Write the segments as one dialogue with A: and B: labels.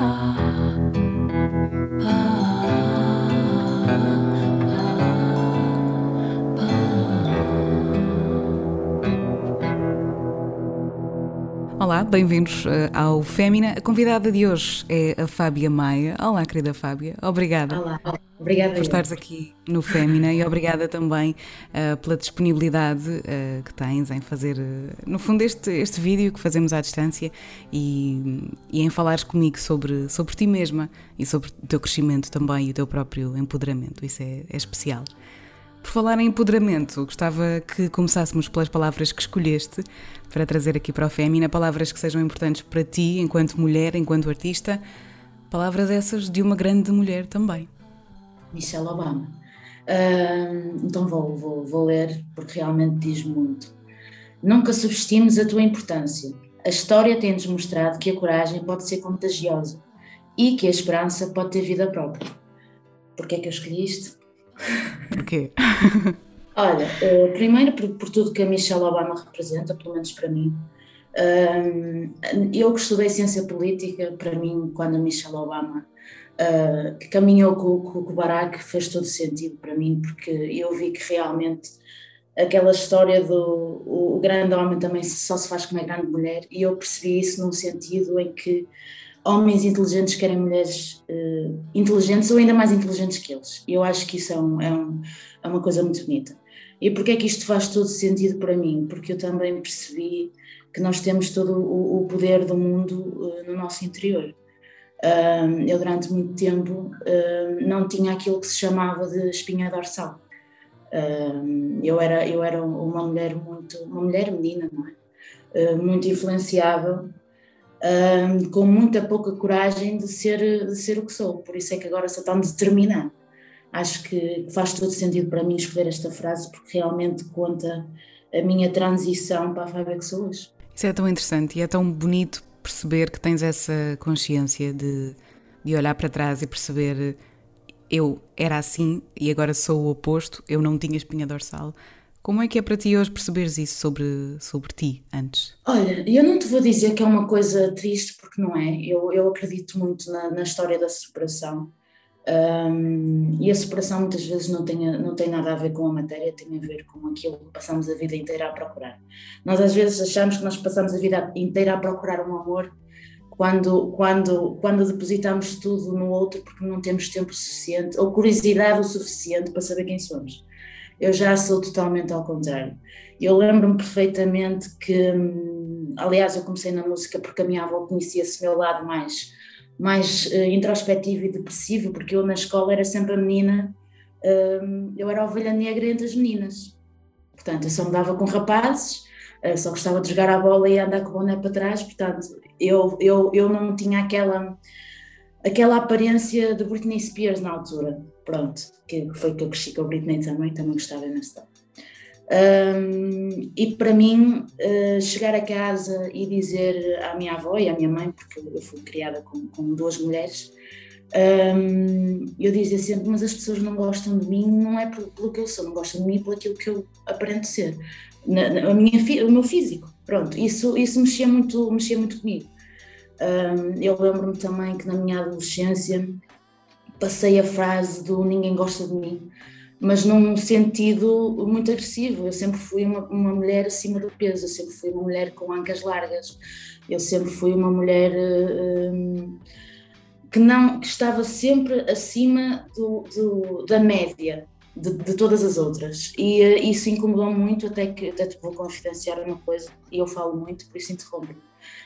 A: Olá, bem-vindos uh, ao Fémina. A convidada de hoje é a Fábia Maia. Olá, querida Fábia. Obrigada.
B: Olá, obrigada
A: por estares aqui no Fémina e obrigada também uh, pela disponibilidade uh, que tens em fazer, no fundo, este, este vídeo que fazemos à distância e, e em falares comigo sobre, sobre ti mesma e sobre o teu crescimento também e o teu próprio empoderamento. Isso é, é especial. Por falar em empoderamento, gostava que começássemos pelas palavras que escolheste para trazer aqui para o Fémina, palavras que sejam importantes para ti enquanto mulher, enquanto artista, palavras essas de uma grande mulher também.
B: Michelle Obama. Uh, então vou, vou, vou ler porque realmente diz muito. Nunca subestimes a tua importância. A história tem-nos mostrado que a coragem pode ser contagiosa e que a esperança pode ter vida própria. Porquê é que eu escolhi isto?
A: Porquê?
B: Olha, uh, primeiro por, por, tudo que a Michelle Obama representa, pelo menos para mim. Eu que estudei ciência política, para mim, quando a Michelle Obama uh, que caminhou com, com, o Barack, fez todo sentido para mim, porque eu vi que realmente aquela história do o grande homem também só se faz com uma grande mulher, e eu percebi isso num sentido em que homens inteligentes querem mulheres uh, inteligentes ou ainda mais inteligentes que eles. Eu acho que isso é, um, é, um, é uma coisa muito bonita. E porquê é que isto faz todo sentido para mim? Porque eu também percebi que nós temos todo o, o poder do mundo uh, no nosso interior. Uh, eu durante muito tempo não tinha aquilo que se chamava de espinha dorsal. eu era eu era uma mulher muito uma mulher menina, não é? muito influenciável um, com muita pouca coragem de ser, de ser o que sou. Por isso é que agora sou tão determinada. Acho que faz todo sentido para mim escolher esta frase, porque realmente conta a minha transição para a Fábia que sou hoje.
A: Isso é tão interessante e é tão bonito perceber que tens essa consciência de, de olhar para trás e perceber eu era assim e agora sou o oposto, eu não tinha espinha dorsal. Como é que é para ti hoje perceberes isso sobre, sobre ti antes?
B: Olha, eu não te vou dizer que é uma coisa triste, porque não é. Eu, eu acredito muito na, na história da superação. Um, e a superação muitas vezes não tem, não tem nada a ver com a matéria, tem a ver com aquilo que passamos a vida inteira a procurar. Nós às vezes achamos que nós passamos a vida inteira a procurar um amor quando, quando, quando depositamos tudo no outro porque não temos tempo suficiente ou curiosidade o suficiente para saber quem somos. Eu já sou totalmente ao contrário. Eu lembro-me perfeitamente que, hum, aliás, eu comecei na música porque a minha avó conhecia esse meu lado mais, mais uh, introspectivo e depressivo, porque eu na escola era sempre a menina, uh, eu era a ovelha negra entre as meninas. Portanto, eu só me dava com rapazes, uh, só gostava de jogar a bola e andar com o boné para trás, portanto, eu, eu, eu não tinha aquela aquela aparência de Britney Spears na altura, pronto, que foi que eu cresci com a Britney também, também gostava imenso. Um, e para mim, uh, chegar a casa e dizer à minha avó e à minha mãe, porque eu fui criada com, com duas mulheres, um, eu dizia sempre: Mas as pessoas não gostam de mim, não é pelo, pelo que eu sou, não gostam de mim pelo aquilo que eu aparento ser, na, na, a minha, o meu físico. Pronto, isso, isso mexia, muito, mexia muito comigo. Eu lembro-me também que na minha adolescência passei a frase do ninguém gosta de mim, mas num sentido muito agressivo. Eu sempre fui uma, uma mulher acima do peso, eu sempre fui uma mulher com ancas largas, eu sempre fui uma mulher um, que não que estava sempre acima do, do da média. De, de, todas as outras e uh, isso incomodou muito até que até te vou confidenciar uma coisa e eu falo muito por isso interrompo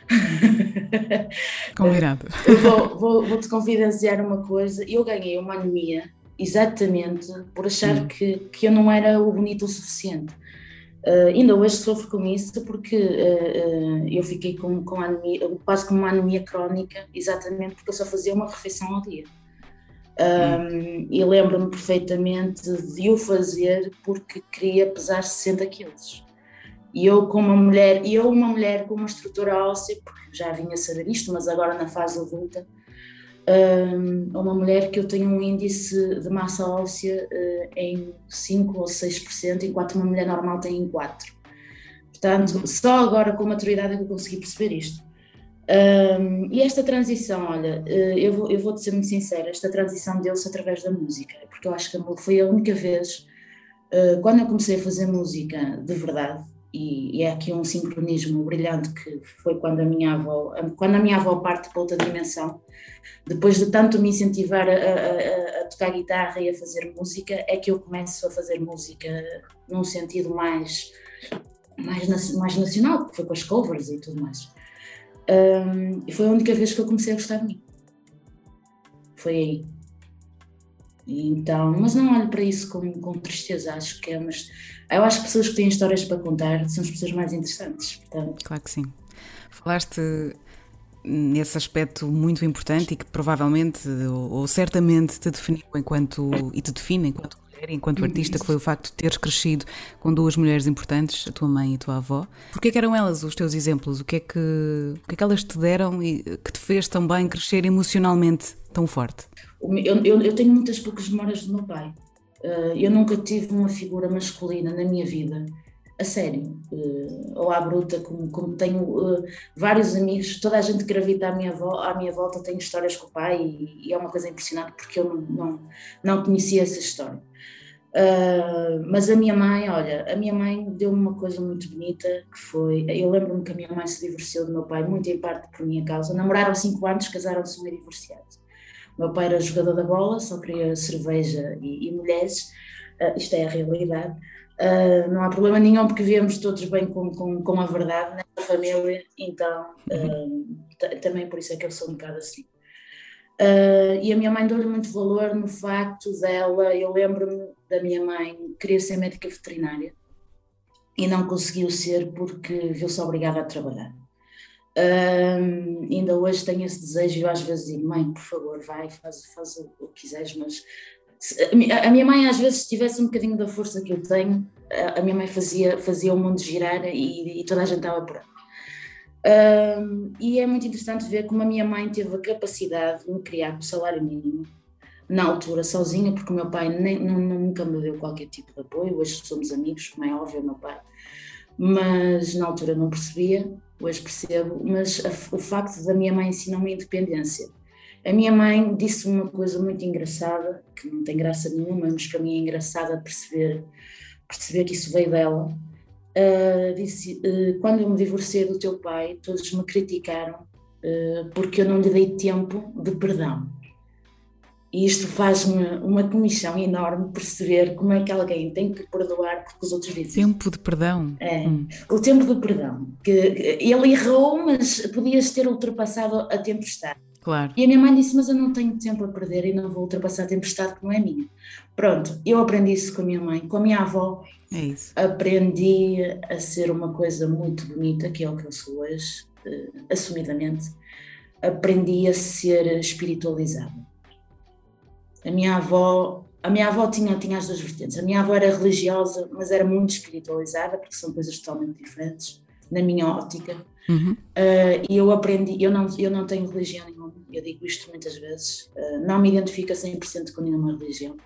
A: Combinado.
B: vou, vou, vou, te confidenciar uma coisa. Eu ganhei uma anemia exatamente por achar hum. que, que eu não era o bonito o suficiente. Uh, ainda hoje sofro com isso porque uh, uh, eu fiquei com, com anemia, quase com uma anemia crónica, exatamente porque eu só fazia uma refeição ao dia. Um, e lembro-me perfeitamente de o fazer porque queria pesar 60 quilos. E eu, como uma mulher, e eu, uma mulher com uma estrutura óssea, porque já vinha a saber isto, mas agora na fase adulta, um, uma mulher que eu tenho um índice de massa óssea uh, em 5 ou 6%, enquanto uma mulher normal tem em 4%. Portanto, uhum. só agora com maturidade é que eu consegui perceber isto. Um, e esta transição, olha, eh, eu vou, eu vou te ser muito sincera, esta transição deu-se através da música, porque eu acho que foi a única vez, uh, quando eu comecei a fazer música de verdade, e, e, é aqui um sincronismo brilhante que foi quando a minha avó, quando a minha avó parte para outra dimensão, depois de tanto me incentivar a, a, a, tocar guitarra e a fazer música, é que eu começo a fazer música num sentido mais, mais, mais nacional, que foi com as covers e tudo mais. Um, e foi a única vez que eu comecei a gostar de mim. Foi aí. Então, mas não olho para isso com, com tristeza, acho que é, mas eu acho que pessoas que têm histórias para contar são as pessoas mais interessantes. Portanto.
A: Claro que sim. Falaste nesse aspecto muito importante e que provavelmente ou, ou certamente te definiu enquanto e te define enquanto mulher, enquanto uhum. artista, que foi o facto de teres crescido com duas mulheres importantes, a tua mãe e a tua avó. Porquê que eram elas os teus exemplos? O que é que, o que, é que elas te deram e que te fez também crescer emocionalmente tão forte?
B: Eu, eu, eu tenho muitas poucas memórias do meu pai. Uh, eu nunca tive uma figura masculina na minha vida a sério, uh, ou à bruta, como, como tenho uh, vários amigos, toda a gente gravita à minha, à minha volta tem histórias com o pai e, e, é uma coisa impressionante porque eu não, não, não conhecia essa história. Mas a minha mãe, olha, a minha mãe deu-me uma coisa muito bonita que foi, eu lembro-me que a minha mãe se divorciou do meu pai, muito em parte por minha causa, namoraram cinco anos, casaram-se e divorciados. Meu pai era jogador da bola, só queria cerveja e, e mulheres, uh, isto é a realidade, Uh, não há problema nenhum porque vivemos todos bem com, com, com a verdade na família, então uh, também por isso é que eu sou um bocado assim. Uh, e a minha mãe deu-lhe muito valor no facto dela, eu lembro-me da minha mãe queria ser médica veterinária e não conseguiu ser porque viu-se obrigada a trabalhar. Ainda hoje tenho esse desejo eu às vezes digo, mãe, por favor, vai, faz, faz o, o que quiseres, mas a minha mãe, às vezes, se tivesse um bocadinho da força que eu tenho, a minha mãe fazia, fazia o mundo girar e, e toda a gente estava por aí. Um, e é muito interessante ver como a minha mãe teve a capacidade de me criar com salário mínimo, na altura sozinha, porque o meu pai nem, nunca me deu qualquer tipo de apoio. Hoje somos amigos, como é óbvio, meu pai, mas na altura não percebia, hoje percebo. Mas a, o facto da minha mãe ensinar-me a independência a minha mãe disse uma coisa muito engraçada, que não tem graça nenhuma, mas para mim é engraçada perceber, perceber que isso veio dela. Uh, disse: uh, Quando eu me divorciei do teu pai, todos me criticaram uh, porque eu não lhe dei tempo de perdão. E isto faz-me uma comissão enorme perceber como é que alguém tem que perdoar porque os outros dizem.
A: Tempo de perdão.
B: É, hum. o tempo de perdão. Que, que ele errou, mas podias ter ultrapassado a tempestade.
A: Claro.
B: E a minha mãe disse: Mas eu não tenho tempo a perder e não vou ultrapassar a tempestade que não é minha. Pronto, eu aprendi isso com a minha mãe. Com a minha avó,
A: é
B: aprendi a ser uma coisa muito bonita, que é o que eu sou hoje, uh, assumidamente. Aprendi a ser espiritualizada. A minha avó. A minha avó tinha, tinha as duas vertentes. A minha avó era religiosa, mas era muito espiritualizada, porque são coisas totalmente diferentes, na minha ótica.
A: Uhum.
B: Uh, e eu aprendi, eu não, eu não tenho religião nenhuma, eu digo isto muitas vezes, uh, não me identifico a 100% com nenhuma religião.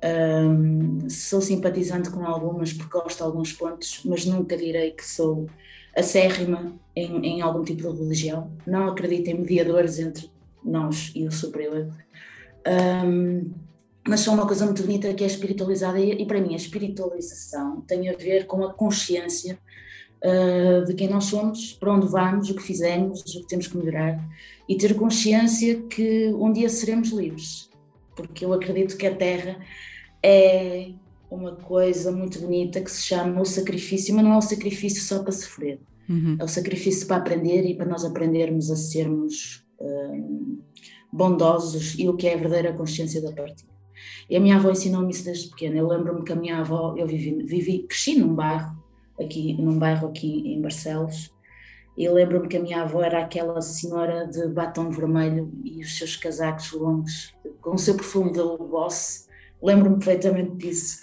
B: Uh, sou simpatizante com algumas porque gosto de alguns pontos, mas nunca direi que sou acérrima em, em algum tipo de religião. Não acredito em mediadores entre nós e o superior. Um, mas são uma coisa muito bonita que é espiritualizada e, e para mim a espiritualização tem a ver com a consciência uh, de quem nós somos, para onde vamos, o que fizemos, o que temos que melhorar e ter consciência que um dia seremos livres, porque eu acredito que a Terra é uma coisa muito bonita que se chama o sacrifício, mas não é o sacrifício só para sofrer,
A: uhum.
B: é o sacrifício para aprender e para nós aprendermos a sermos uh, bondosos e o que é a verdadeira consciência da partida. E a minha avó ensinou-me isso desde pequena. Eu lembro-me que a minha avó, eu vivi, vivi, cresci num bairro aqui num bairro aqui em Barcelos. E lembro-me que a minha avó era aquela senhora de batom vermelho e os seus casacos longos, com o seu perfume de Boss. Lembro-me perfeitamente disso.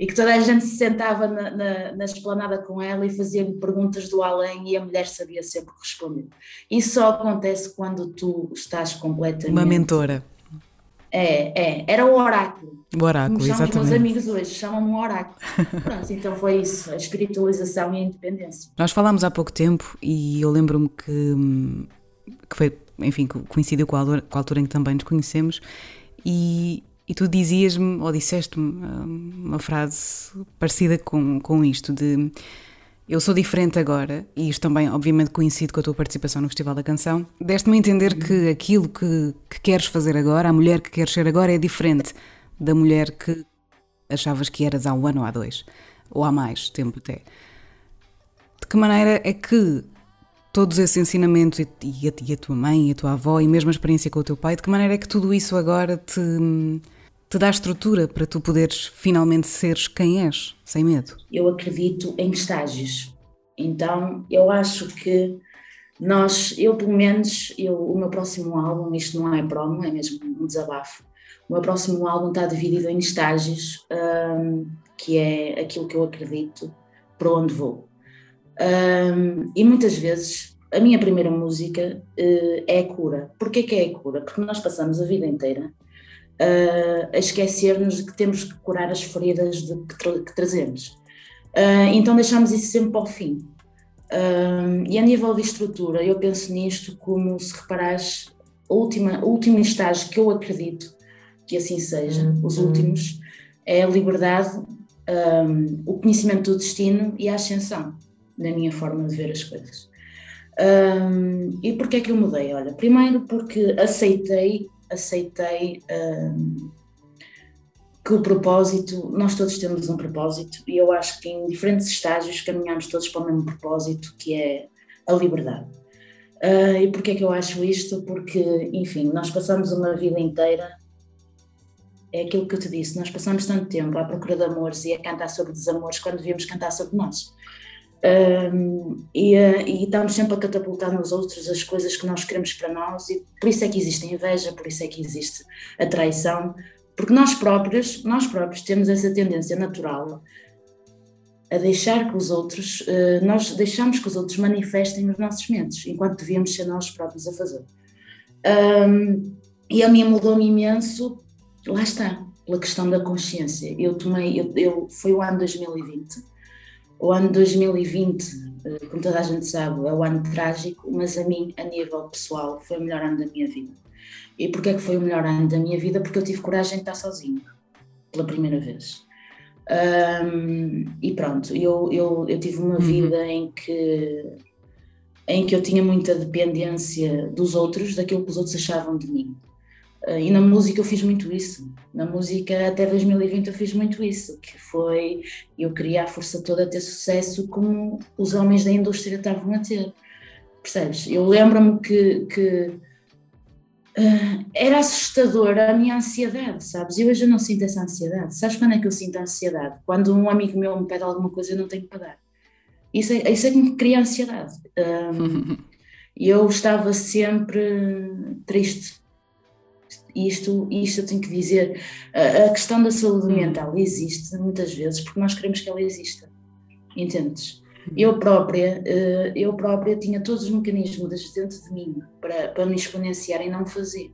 B: E que toda a gente se sentava na, na, na esplanada com ela e fazia-lhe perguntas do além e a mulher sabia sempre responder. Isso só acontece quando tu estás completamente.
A: Uma mentora.
B: É, é, era o oráculo.
A: O oráculo, Como exatamente.
B: os meus amigos hoje, chamam-me um oráculo. Pronto, então foi isso, a espiritualização e a independência.
A: Nós falámos há pouco tempo e eu lembro-me que que foi, enfim, coincidiu com a, altura, com a altura em que também nos conhecemos, e, e tu dizias-me, ou disseste-me uma frase parecida com, com isto, de eu sou diferente agora, e isto também, obviamente, coincide com a tua participação no Festival da Canção. Deste-me a entender que aquilo que, que queres fazer agora, a mulher que queres ser agora, é diferente da mulher que achavas que eras há um ano ou há dois, ou há mais tempo até. De que maneira é que todos esses ensinamentos, e, e, a, e a tua mãe, e a tua avó, e mesmo a experiência com o teu pai, de que maneira é que tudo isso agora te te dá estrutura para tu poderes finalmente seres quem és, sem medo?
B: Eu acredito em estágios. Então, eu acho que nós, eu pelo menos, eu, o meu próximo álbum, isto não é promo, é mesmo um desabafo. O meu próximo álbum está dividido em estágios, um, que é aquilo que eu acredito, para onde vou. Um, e muitas vezes a minha primeira música uh, é a cura. Porquê que é a cura? Porque nós passamos a vida inteira uh, a esquecer-nos de que temos que curar as feridas de, que, tra que, trazemos. Uh, então deixamos isso sempre para o fim. Uh, e a nível de estrutura, eu penso nisto como se reparares, a última, o último estágio que eu acredito que assim seja, uhum. os últimos, é a liberdade, um, o conhecimento do destino e a ascensão, na minha forma de ver as coisas. Um, e porquê é que eu mudei? Olha, primeiro porque aceitei aceitei um, que o propósito, nós todos temos um propósito e eu acho que em diferentes estágios caminhamos todos para o mesmo propósito, que é a liberdade. Uh, e porquê é que eu acho isto? Porque, enfim, nós passamos uma vida inteira, é aquilo que eu te disse, nós passamos tanto tempo à procura de amores e a cantar sobre desamores quando devíamos cantar sobre nós. Um, e, uh, e, estamos sempre a catapultar nos outros as coisas que nós queremos para nós e por isso é que existe a inveja, por isso é que existe a traição, porque nós próprios, nós próprios temos essa tendência natural a deixar que os outros, uh, nós deixamos que os outros manifestem os nossos mentes, enquanto devíamos ser nós próprios a fazer. Um, e a mim mudou-me imenso, lá está, pela questão da consciência. Eu tomei, eu, eu, foi o ano 2020, o ano 2020, eh, como toda a gente sabe, é o ano trágico, mas a mim, a nível pessoal, foi o melhor ano da minha vida. E porquê é que foi o melhor ano da minha vida? Porque eu tive coragem de estar sozinha, pela primeira vez. Um, e pronto, eu, eu, eu tive uma uhum. vida em que, em que eu tinha muita dependência dos outros, daquilo que os outros achavam de mim. Uh, e na música eu fiz muito isso. Na música até 2020 eu fiz muito isso, que foi eu queria a força toda a ter sucesso como os homens da indústria estavam a ter. Percebes? Eu lembro-me que, que uh, era assustadora a minha ansiedade, sabes? E hoje eu não sinto essa ansiedade. Sabes quando é que eu sinto ansiedade? Quando um amigo meu me pede alguma coisa eu não tenho que pagar. Isso é, isso é que me cria ansiedade. Um, e eu estava sempre triste isto, isto eu tenho que dizer, a, a questão da saúde hum. mental existe muitas vezes porque nós queremos que ela exista, entendes? Hum. Eu própria, eh, eu própria tinha todos os mecanismos dentro de mim para, para me exponenciar e não fazer.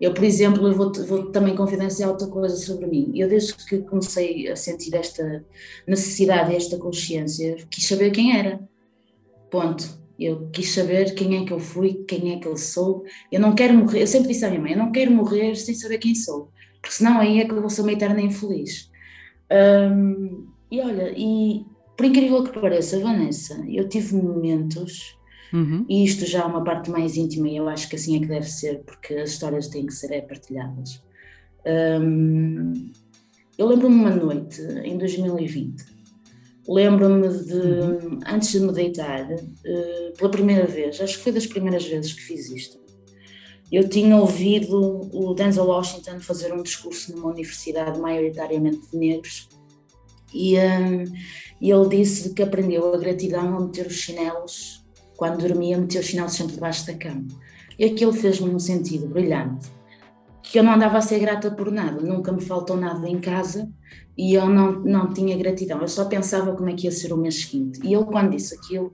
B: Eu, por exemplo, eu vou, vou também confidenciar outra coisa sobre mim. Eu, desde que comecei a sentir esta necessidade, esta consciência, quis saber quem era. Ponto eu quis saber quem é que eu fui, quem é que eu sou. Eu não quero morrer, eu sempre disse à minha mãe, eu não quero morrer sem saber quem sou, porque senão aí é que eu vou ser uma eterna infeliz. Um, e olha, e por incrível que pareça, Vanessa, eu tive momentos, uhum. e isto já é uma parte mais íntima, e eu acho que assim é que deve ser, porque as histórias têm que ser é, partilhadas. Um, eu lembro-me uma noite, em 2020, Lembro-me de, uhum. antes de me deitar, uh, pela primeira vez, acho que foi das primeiras vezes que fiz isto, eu tinha ouvido o Denzel Washington fazer um discurso numa universidade maioritariamente de negros e, um, ele disse que aprendeu a gratidão a meter os chinelos, quando dormia, meter os chinelos sempre debaixo da cama. E aquilo fez-me um sentido brilhante, que eu não andava a ser grata por nada, nunca me faltou nada em casa e eu não, não tinha gratidão, eu só pensava como é que ia ser o mês seguinte. E ele, quando disse aquilo,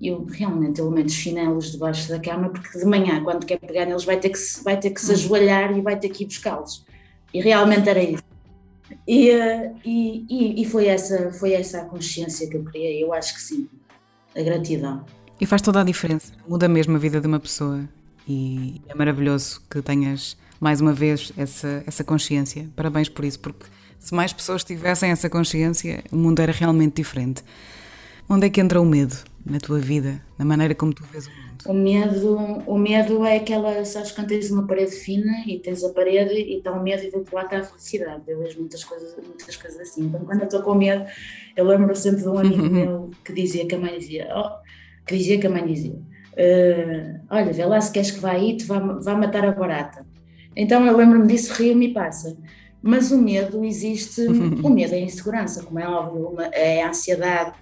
B: eu realmente ele mete os chinelos debaixo da cama, porque de manhã, quando quer pegar neles, vai ter que se, vai ter que se hum. ajoelhar e vai ter que ir buscá-los. E realmente era isso. E, e, e, foi, essa, foi essa a consciência que eu criei, eu acho que sim, a gratidão.
A: E faz toda a diferença, muda mesmo a vida de uma pessoa. E é maravilhoso que tenhas mais uma vez essa, essa consciência. Parabéns por isso, porque se mais pessoas tivessem essa consciência, o mundo era realmente diferente. Onde é que entra o medo na tua vida, na maneira como tu vês o mundo?
B: O medo, o medo é aquela, sabes, quando tens uma parede fina e tens a parede e está o medo e do outro lado está a felicidade. Eu vejo muitas coisas, muitas coisas assim. Então, quando eu estou com medo, eu lembro sempre de um amigo meu que dizia que a mãe dizia, oh, que dizia que a mãe dizia, uh, olha, vê lá se queres que vá aí, te vá, vá matar a barata. Então eu lembro-me disso, rio-me e passa. Mas o medo existe, o medo é a insegurança, como é óbvio, é a ansiedade,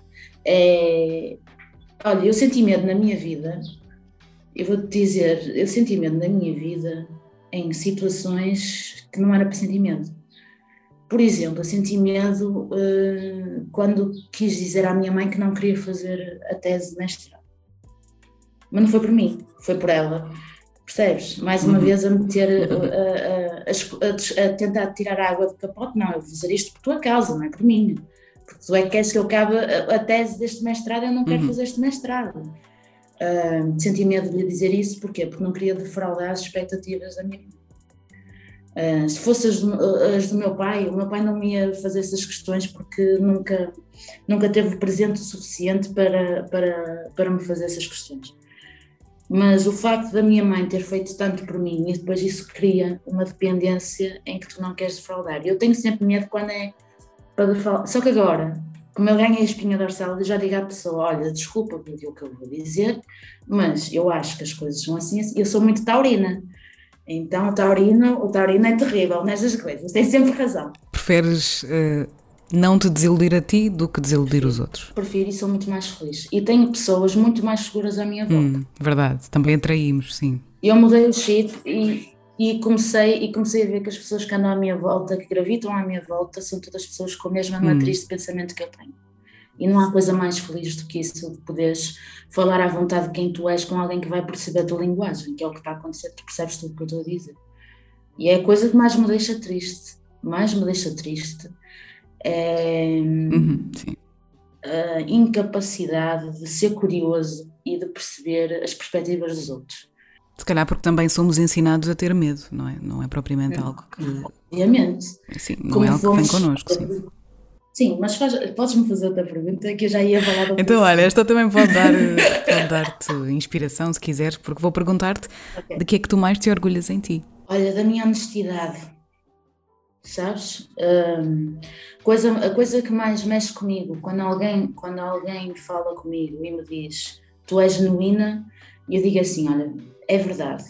B: é... Olha, eu senti medo na minha vida, eu vou-te dizer, eu senti medo na minha vida em situações que não era para sentir medo. Por exemplo, eu senti medo uh, quando quis dizer à minha mãe que não queria fazer a tese de mestrado. Mas não foi por mim, foi por ela. Percebes? Mais uma uhum. vez a meter, a, a, a, a, tentar tirar a água do capote. Não, eu vou fazer isto por tua causa, não é por mim. Porque tu é que queres que eu acabe a, tese deste mestrado, eu não quero uhum. fazer este mestrado. Uh, senti medo de lhe dizer isso, porquê? Porque não queria defraudar as expectativas da minha uh, se fossem as, as, do meu pai, o meu pai não me ia fazer essas questões porque nunca, nunca teve presente o suficiente para, para, para me fazer essas questões. Mas o facto da minha mãe ter feito tanto por mim e depois isso cria uma dependência em que tu não queres defraudar. Eu tenho sempre medo quando é para defraudar. Só que agora, como eu ganhei a espinha dorsal, eu já digo à pessoa: olha, desculpa por o que eu vou dizer, mas eu acho que as coisas são assim. assim. Eu sou muito taurina. Então, o taurino, o taurino é terrível nestas coisas, tem sempre razão.
A: Preferes uh, não te desiludir a ti do que desiludir os outros.
B: Prefiro e sou muito mais feliz. E tenho pessoas muito mais seguras à minha volta. Hum,
A: verdade, também atraímos, sim.
B: Eu mudei o chip e, e, comecei, e comecei a ver que as pessoas que andam à minha volta, que gravitam à minha volta, são todas pessoas com a mesma hum. matriz de pensamento que eu tenho. E não há coisa mais feliz do que isso, de poderes falar à vontade de quem tu és com alguém que vai perceber a tua linguagem, que é o que está a acontecer, tu percebes tudo o que eu estou a dizer. E é a coisa que mais me deixa triste, mais me deixa triste, é uhum, a incapacidade de ser curioso e de perceber as perspectivas dos outros.
A: Se calhar porque também somos ensinados a ter medo, não é? Não é propriamente é. algo que.
B: Obviamente.
A: Sim, não Como é algo que vem connosco. Sim.
B: Sim, mas podes-me fazer outra pergunta que eu já ia falar
A: Então, olha, esta também pode dar, dar-te inspiração se quiseres, porque vou perguntar-te okay. de que é que tu mais te orgulhas em ti.
B: Olha, da minha honestidade sabes? Um, coisa, a coisa que mais mexe comigo, quando alguém, quando alguém fala comigo e me diz tu és genuína, eu digo assim: olha, é verdade,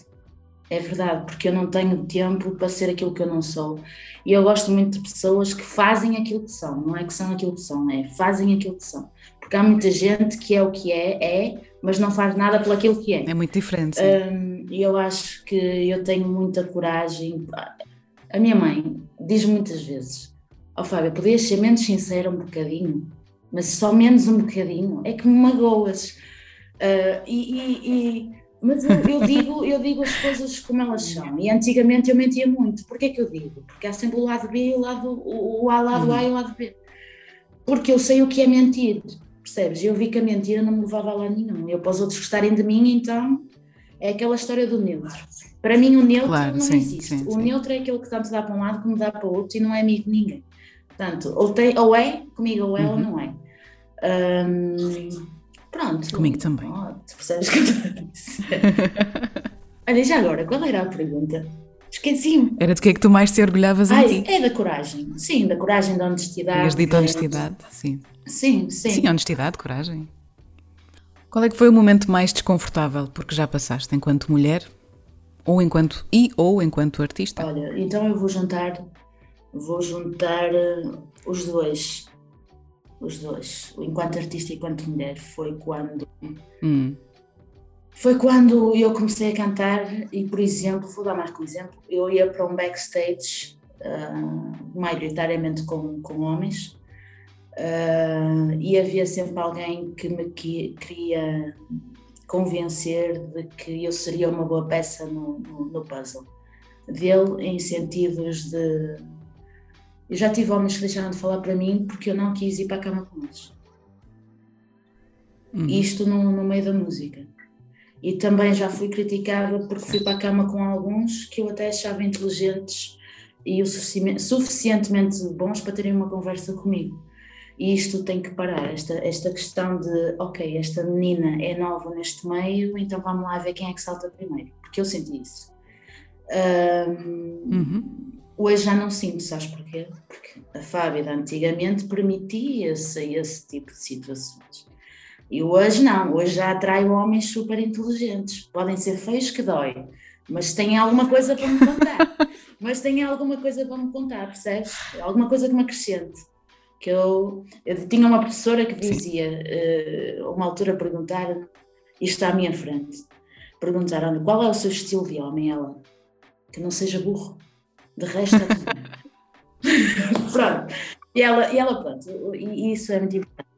B: é verdade, porque eu não tenho tempo para ser aquilo que eu não sou. E eu gosto muito de pessoas que fazem aquilo que são, não é que são aquilo que são, é fazem aquilo que são. Porque há muita gente que é o que é, é, mas não faz nada pelo aquilo que é.
A: É muito diferente.
B: E um, eu acho que eu tenho muita coragem. A minha mãe diz muitas vezes: Ó oh, Fábio, podias ser menos sincera um bocadinho, mas só menos um bocadinho, é que me magoas. Uh, e, e, e, mas eu, eu, digo, eu digo as coisas como elas são. E antigamente eu mentia muito. Porquê que eu digo? Porque há sempre o lado B e o lado, o, o lado A e o lado B. Porque eu sei o que é mentir, percebes? Eu vi que a mentira não me levava a lá nenhum. Eu para os outros gostarem de mim, então é aquela história do neutro. Para mim, o neutro claro, não sim, existe. Sim, o sim. neutro é aquele que tanto dá para um lado como dá para o outro e não é amigo de ninguém. Portanto, ou, tem, ou é comigo, ou é uhum. ou não é. Um, pronto.
A: Comigo também.
B: Oh, tu percebes que eu estou a dizer. Olha, já agora, qual era a pergunta? Esqueci-me.
A: Era de que é que tu mais te orgulhavas
B: Ai,
A: em ti?
B: É da coragem. Sim, da coragem, da honestidade.
A: Tinhas dito honestidade, sim.
B: Sim, sim.
A: Sim, honestidade, coragem. Qual é que foi o momento mais desconfortável porque já passaste enquanto mulher ou enquanto e ou enquanto artista?
B: Olha, então eu vou juntar vou juntar uh, os dois. Os dois, enquanto artista e enquanto mulher, foi quando hum. foi quando eu comecei a cantar e, por exemplo, vou dar mais um exemplo, eu ia para um backstage uh, maioritariamente com, com homens Uh, e havia sempre alguém que me que, queria convencer de que eu seria uma boa peça no, no, no, puzzle. Dele em sentidos de. Eu já tive homens que deixaram de falar para mim porque eu não quis ir para a cama com eles. Uhum. Isto no, no meio da música. E também já fui criticada porque fui para a cama com alguns que eu até achava inteligentes e o suficientemente bons para terem uma conversa comigo. E isto tem que parar, esta, esta questão de, ok, esta menina é nova neste meio, então vamos lá ver quem é que salta primeiro, porque eu senti isso. Um, uhum. Hoje já não sinto, sabes porquê? Porque a Fábia antigamente permitia-se esse tipo de situações. E hoje não, hoje já atraio homens super inteligentes. Podem ser feios que dói, mas têm alguma coisa para me contar. mas têm alguma coisa para me contar, percebes? Alguma coisa que me acrescente. Que eu, eu tinha uma professora que dizia, uh, uma altura perguntar, isto à minha frente, perguntaram qual é o seu estilo de homem, ela, que não seja burro. De resto é tudo pronto. E ela, e ela, pronto, e isso é muito importante.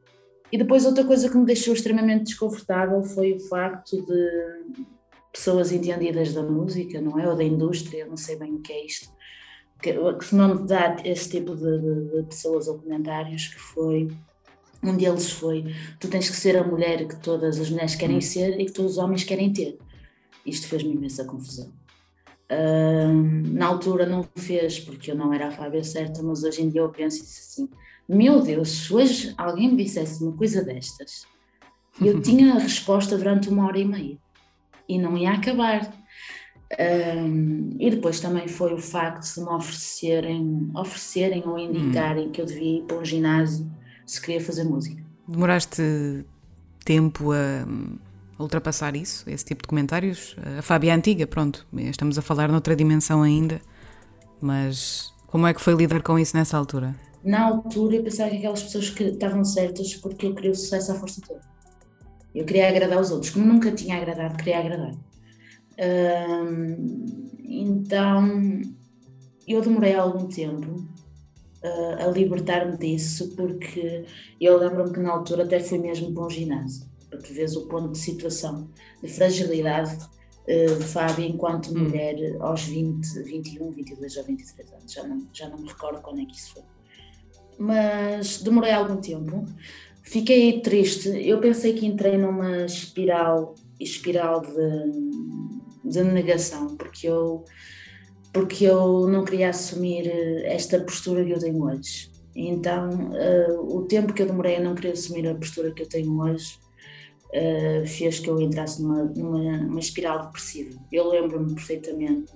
B: E depois outra coisa que me deixou extremamente desconfortável foi o facto de pessoas entendidas da música, não é? Ou da indústria, não sei bem o que é isto, que, que não me dá esse tipo de, de, de pessoas ou comentários, que foi um deles foi tu tens que ser a mulher que todas as mulheres querem hum. ser e que todos os homens querem ter. Isto fez-me imensa confusão. Uh, na altura não fez porque eu não era a Fábia certa, mas hoje em dia eu penso assim: meu Deus, se hoje alguém me dissesse uma coisa destas, eu tinha a resposta durante uma hora e meia e não ia acabar. Um, e depois também foi o facto de me oferecerem, oferecerem ou indicarem hum. que eu devia ir para um ginásio se queria fazer música.
A: Demoraste tempo a ultrapassar isso, esse tipo de comentários. A Fábia é antiga, pronto, estamos a falar noutra dimensão ainda, mas como é que foi lidar com isso nessa altura?
B: Na altura eu pensava que aquelas pessoas que estavam certas porque eu queria o sucesso à força toda. Eu queria agradar os outros, como nunca tinha agradado, queria agradar. Então eu demorei algum tempo uh, a libertar-me disso, porque eu lembro-me que na altura até fui mesmo para um ginásio para tu veres o ponto de situação, de fragilidade uh, de Fábia enquanto hum. mulher aos 20, 21, 22 ou 23 anos, já não, já não me recordo quando é que isso foi. Mas demorei algum tempo, fiquei triste, eu pensei que entrei numa espiral, espiral de, de negação, porque eu, porque eu não queria assumir eh, esta postura que eu tenho hoje. Então, uh, o tempo que eu demorei a não querer assumir a postura que eu tenho hoje uh, fez que eu entrasse numa, numa, numa espiral depressiva. Eu lembro-me perfeitamente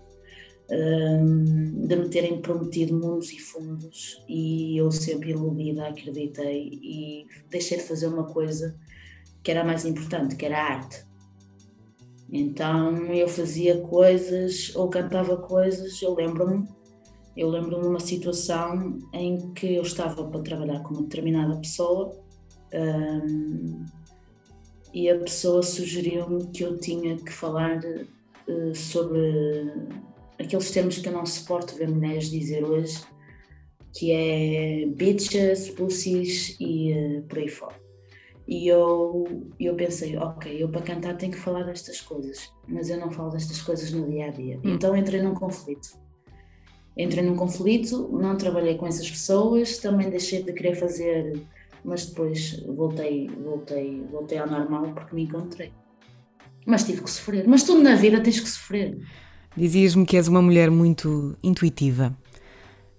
B: uh, de me terem prometido mundos e fundos e eu sempre iludida acreditei e deixei de fazer uma coisa que era mais importante, que era a arte. Então eu fazia coisas ou cantava coisas, eu lembro-me eu lembro-me de uma situação em que eu estava para trabalhar com uma determinada pessoa um, e a pessoa sugeriu-me que eu tinha que falar uh, sobre aqueles termos que eu não suporto ver mulheres dizer hoje, que é bitches, pussies e uh, por aí fora. E eu, eu pensei, ok, eu para cantar tenho que falar destas coisas, mas eu não falo destas coisas no dia a dia. Hum. Então entrei num conflito. Entrei num conflito, não trabalhei com essas pessoas, também deixei de querer fazer mas depois voltei, voltei, voltei ao normal porque me encontrei. Mas tive que sofrer. Mas tudo na vida tens que sofrer.
A: Dizias-me que és uma mulher muito intuitiva.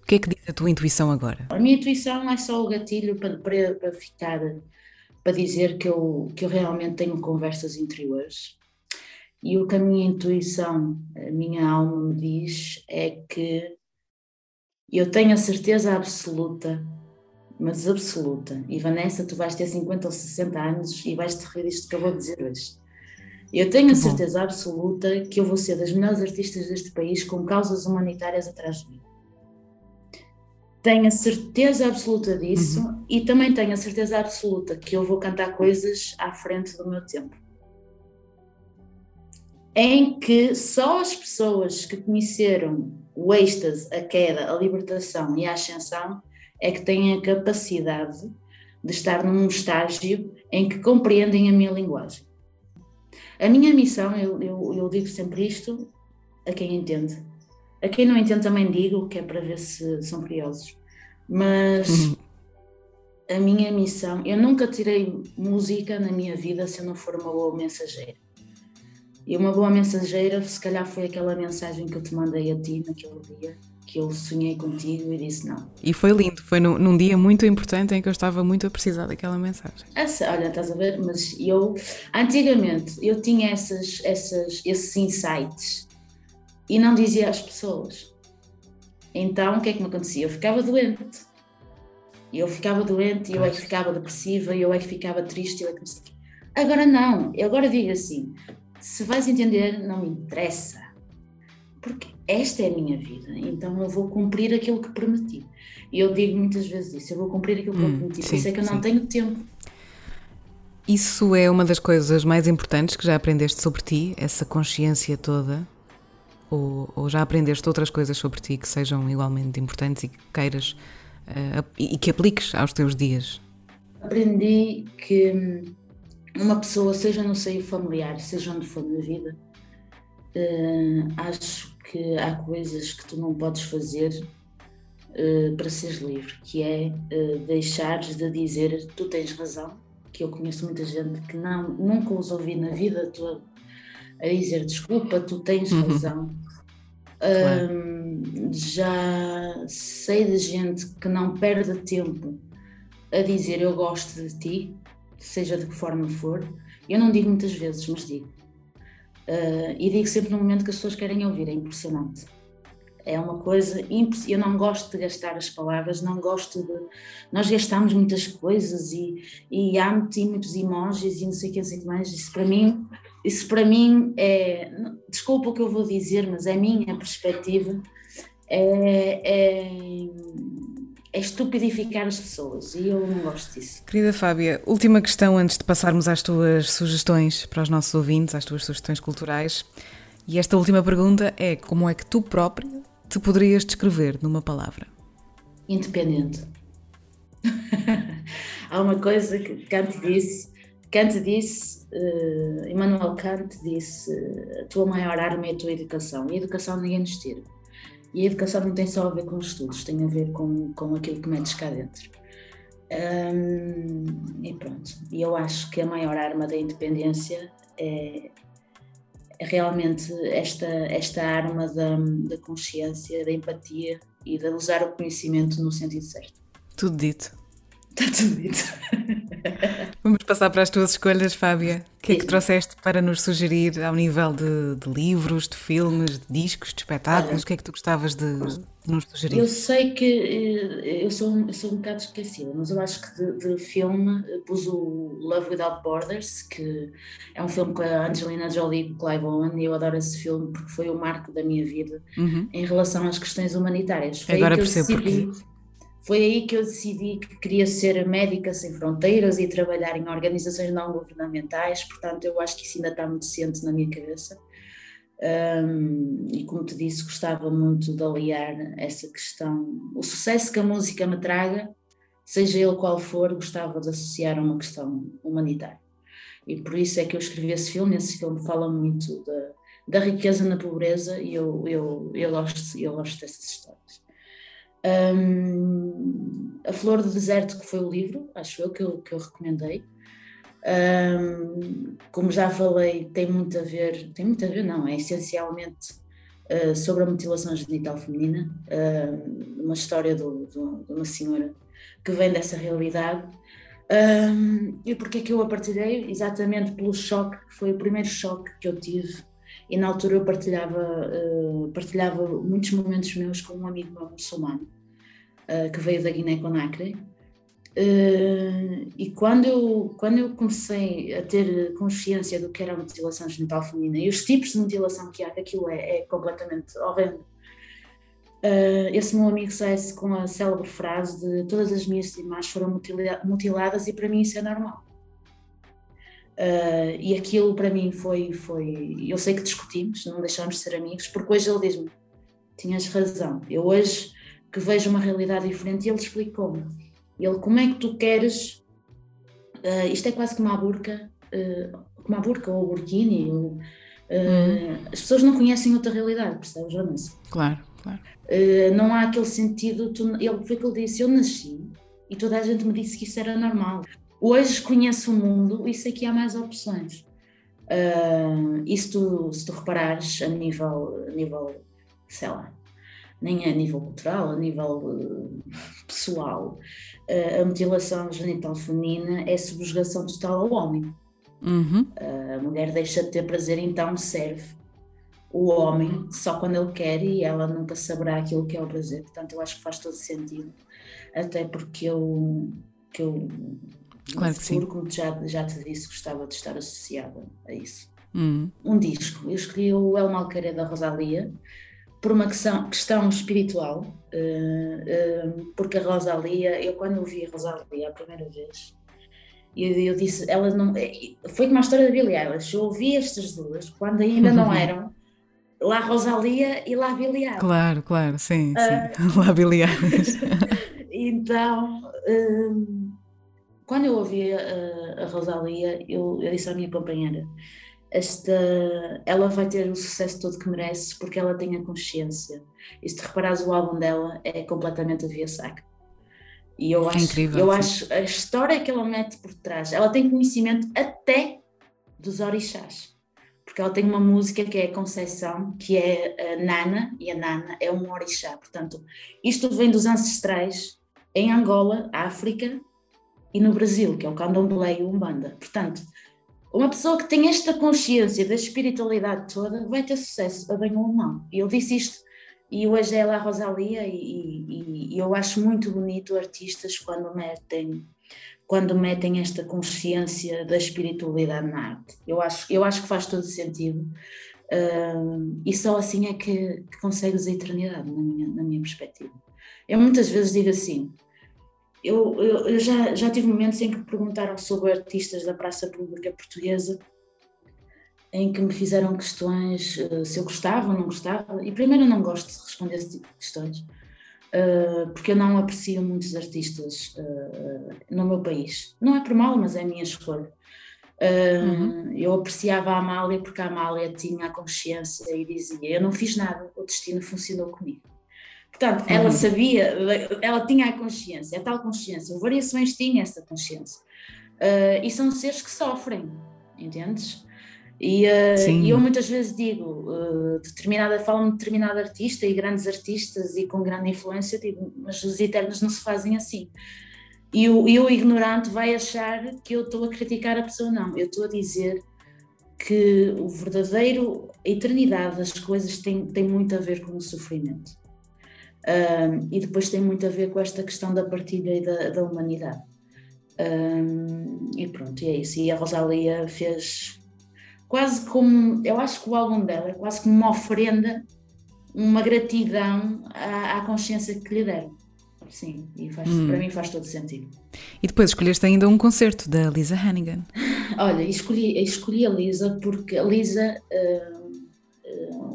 A: O que é que diz a tua intuição agora?
B: A minha intuição é só o gatilho para, para, para ficar, para dizer que eu, que eu realmente tenho conversas interiores. E o que a minha intuição, a minha alma me diz é que eu tenho a certeza absoluta mas absoluta. E Vanessa, tu vais ter 50 ou 60 anos e vais te rir disto que eu vou dizer hoje. Eu tenho a certeza absoluta que eu vou ser das melhores artistas deste país com causas humanitárias atrás de mim. Tenho a certeza absoluta disso uhum. e também tenho a certeza absoluta que eu vou cantar coisas à frente do meu tempo. Em que só as pessoas que conheceram o êxtase, a queda, a libertação e a ascensão é que têm a capacidade de estar num estágio em que compreendem a minha linguagem. A minha missão, eu, eu, eu digo sempre isto a quem entende. A quem não entende também digo, que é para ver se são curiosos. Mas uhum. a minha missão, eu nunca tirei música na minha vida se eu não for uma boa mensageira. E uma boa mensageira, se calhar foi aquela mensagem que eu te mandei a ti naquele dia, que eu sonhei contigo e disse não.
A: E foi lindo, foi num, num dia muito importante em que eu estava muito a precisar daquela mensagem.
B: Essa, olha, estás a ver? Mas eu, antigamente, eu tinha essas, essas, esses insights e não dizia às pessoas. Então, o que é que me acontecia? Eu ficava doente. Eu ficava doente, eu é que ficava depressiva, eu é que ficava triste, eu é que não sei. Agora não, eu agora digo assim, se vais entender, não me interessa. Porque esta é a minha vida, então eu vou cumprir aquilo que prometi. E eu digo muitas vezes isso, eu vou cumprir aquilo que hum, prometi, sim, por isso é que eu não sim. tenho tempo.
A: Isso é uma das coisas mais importantes que já aprendeste sobre ti, essa consciência toda? Ou, ou já aprendeste outras coisas sobre ti que sejam igualmente importantes e que queiras uh, e que apliques aos teus dias?
B: Aprendi que uma pessoa, seja no seio familiar, seja onde for na vida, uh, acho que há coisas que tu não podes fazer uh, para seres livre, que é uh, deixares de dizer tu tens razão, que eu conheço muita gente que não, nunca os ouvi na vida toda a dizer desculpa, tu tens uhum. razão. Claro. Um, já sei de gente que não perde tempo a dizer eu gosto de ti, seja de que forma for. Eu não digo muitas vezes, mas digo. Uh, e digo sempre no momento que as pessoas querem ouvir, é impressionante. É uma coisa, eu não gosto de gastar as palavras, não gosto de. Nós gastamos muitas coisas e, e há muitos emojis e não sei o que, não sei o que mais. Isso para mim, isso para mim é. Desculpa o que eu vou dizer, mas é a minha perspectiva. É, é, é estupidificar as pessoas e eu não gosto disso.
A: Querida Fábia, última questão antes de passarmos às tuas sugestões para os nossos ouvintes, às tuas sugestões culturais. E esta última pergunta é: como é que tu própria te poderias descrever numa palavra?
B: Independente. Há uma coisa que Kant disse, Kant disse, uh, Immanuel Kant disse, a tua maior arma é a tua educação. E a educação ninguém nos tira. E a educação não tem só a ver com os estudos, tem a ver com, com aquilo que metes cá dentro. Um, e pronto. E eu acho que a maior arma da independência é, é realmente esta, esta arma da, da consciência, da empatia e de usar o conhecimento no sentido certo.
A: Tudo dito.
B: Está tudo dito.
A: Vamos passar para as tuas escolhas, Fábia. O que é que trouxeste para nos sugerir ao nível de, de livros, de filmes, de discos, de espetáculos? Olha, o que é que tu gostavas de, de, nos sugerir?
B: Eu sei que eh, eu sou, sou um bocado esquecida, mas eu acho que de, de, filme pus o Love Without Borders, que é um filme com a Angelina Jolie e Clive Owen, e eu adoro esse filme porque foi o marco da minha vida uhum. em relação às questões humanitárias. Foi
A: Agora percebo porquê
B: foi aí que eu decidi que queria ser médica sem fronteiras e trabalhar em organizações não governamentais, portanto, eu acho que isso ainda está muito ciente na minha cabeça. Um, e como te disse, gostava muito de aliar essa questão, o sucesso que a música me traga, seja ele qual for, gostava de associar a uma questão humanitária. E por isso é que eu escrevi esse filme. Esse filme fala muito da, da riqueza na pobreza e eu, eu, eu, gosto, eu gosto. Um, a Flor do Deserto, que foi o livro, acho eu, que eu, que eu recomendei. Um, como já falei, tem muito a ver, tem muito a ver, não, é essencialmente uh, sobre a mutilação genital feminina, uh, uma história do, do, de uma senhora que vem dessa realidade. Um, e porquê que eu a partilhei? Exatamente pelo choque, foi o primeiro choque que eu tive e na altura eu partilhava, uh, partilhava muitos momentos meus com um amigo meu muçulmano uh, que veio da Guiné-Conakry uh, e quando eu, quando eu comecei a ter consciência do que era a mutilação genital feminina e os tipos de mutilação que há, que aquilo é, é completamente horrendo esse meu amigo sai-se com a célebre frase de todas as minhas irmãs foram mutiladas e para mim isso é normal Uh, e aquilo para mim foi, foi. Eu sei que discutimos, não deixámos de ser amigos, porque hoje ele diz-me: tinhas razão. Eu hoje que vejo uma realidade diferente e ele explicou-me. Ele, como é que tu queres. Uh, isto é quase como a burca, uh, como a burca ou o burkini. Ou, hum. As pessoas não conhecem outra realidade, percebes, Vanessa?
A: Claro, claro.
B: não há aquele sentido. Tu, ele foi que ele disse: Eu nasci e toda a gente me disse que isso era normal. Hoje conheço o mundo e sei que há mais opções. Uh, e se tu, se tu reparares a nível, a nível, sei lá, nem a nível cultural, a nível uh, pessoal, uh, a mutilação genital feminina é subjugação total ao homem.
A: Uhum.
B: a mulher deixa de ter prazer, então serve o homem só quando ele quer e ela nunca saberá aquilo que é o prazer. Portanto, eu acho que faz todo sentido, até porque eu, que eu
A: claro que futuro, sim.
B: como já, já te disse, gostava de estar associada a isso.
A: Uhum.
B: Um disco, eu escolhi o El Malqueira da Rosalia por uma questão, questão espiritual, uh, uh, porque a Rosalia, eu quando ouvi a Rosalia a primeira vez, eu, eu disse, ela não. Eh, foi como a história da Billie Eilish, eu ouvi estas duas quando ainda não eram lá Rosalia e lá Billie Eilish.
A: Claro, claro, sim, sim. Uh, lá Billie Eilish.
B: então, quando eu ouvi a, a Rosalia, eu, eu disse à minha companheira esta, ela vai ter o sucesso todo que merece porque ela tem a consciência. E se te reparares o álbum dela é completamente a via saca. E eu é acho, incrível, eu acho a história que ela mete por trás, ela tem conhecimento até dos orixás. Porque ela tem uma música que é a Conceição, que é a Nana, e a Nana é um orixá. Portanto, isto vem dos ancestrais em Angola, África e no Brasil, que é o candomblé e o umbanda. Portanto, uma pessoa que tem esta consciência da espiritualidade toda vai ter sucesso, a bem ou mal. E eu disse isto, e hoje é a Rosalia, e, e, e, eu acho muito bonito artistas quando metem, quando metem esta consciência da espiritualidade na arte. Eu acho, eu acho que faz todo sentido. Uh, e só assim é que, que consegues a eternidade, na minha, na minha perspectiva. Eu muitas vezes digo assim: eu, eu, eu, já, já tive momentos em que me perguntaram sobre artistas da praça pública portuguesa, em que me fizeram questões uh, se eu gostava ou não gostava, e primeiro eu não gosto de responder esse tipo de questões, uh, porque eu não aprecio muitos artistas uh, no meu país. Não é por mal, mas é a minha escolha. Uhum. Eu apreciava a Amália porque a Amália tinha a consciência e dizia: Eu não fiz nada, o destino funcionou comigo. Portanto, ela uhum. sabia, ela tinha a consciência, a tal consciência. O Variações tinha essa consciência. Uh, e são seres que sofrem, entendes? E, uh, e eu muitas vezes digo, uh, determinada, falo-me de determinado artista e grandes artistas e com grande influência, digo, mas os eternos não se fazem assim. E o, e o ignorante vai achar que eu estou a criticar a pessoa, não. Eu estou a dizer que o verdadeiro, a eternidade das coisas tem, tem muito a ver com o sofrimento. Um, e depois tem muito a ver com esta questão da partilha e da, da humanidade. Um, e pronto, e é isso. E a Rosalia fez quase como. Eu acho que o álbum dela é quase como uma oferenda, uma gratidão à, à consciência que lhe deram. Sim, e faz, hum. para mim faz todo sentido.
A: E depois escolheste ainda um concerto da Lisa Hannigan.
B: Olha, escolhi, escolhi a Lisa porque a Lisa, uh,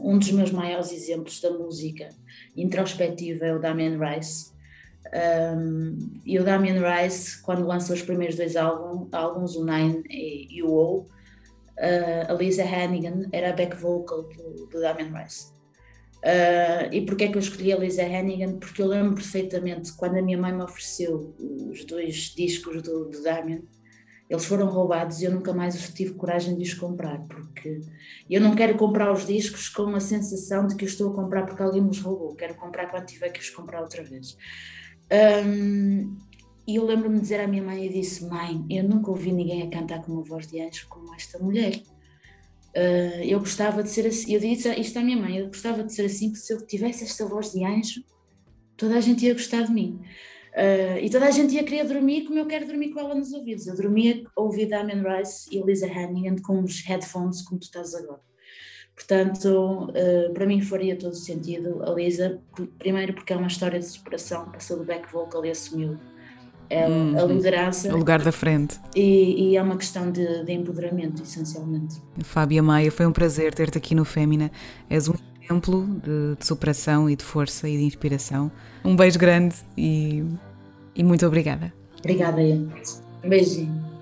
B: um dos meus maiores exemplos da música introspectiva é o Damien Rice. Um, e o Damien Rice, quando lança os primeiros dois álbum, álbuns, o Nine e, e o O, uh, a Lisa Hannigan era a back vocal do, do Damien Rice. Uh, e porquê é que eu escolhi a Lisa Hannigan? Porque eu lembro perfeitamente quando a minha mãe me ofereceu os dois discos do, do Damien, eles foram roubados e eu nunca mais tive coragem de os comprar, porque eu não quero comprar os discos com a sensação de que eu estou a comprar porque alguém nos roubou, quero comprar quando tiver que os comprar outra vez. Um, e eu lembro-me de dizer à minha mãe, eu disse, mãe, eu nunca ouvi ninguém a cantar com uma voz de anjo como esta mulher. Uh, eu gostava de ser assim, eu disse isto à minha mãe, eu gostava de ser assim, porque se eu tivesse esta voz de anjo, toda a gente ia gostar de mim. Uh, e toda a gente ia querer dormir como eu quero dormir com ela nos ouvidos. Eu dormia a ouvir Damien Rice e Lisa Hannigan com os headphones como tu estás agora. Portanto, uh, para mim faria todo sentido a Lisa, primeiro porque é uma história de superação, passou do back vocal e assumiu é, hum, a liderança.
A: O lugar da frente.
B: E, e é uma questão de, de, empoderamento, essencialmente.
A: Fábia Maia, foi um prazer ter-te aqui no Fémina. És um exemplo de, de, superação e de força e de inspiração. Um beijo grande e, e muito obrigada.
B: Obrigada, Ian. Um beijinho.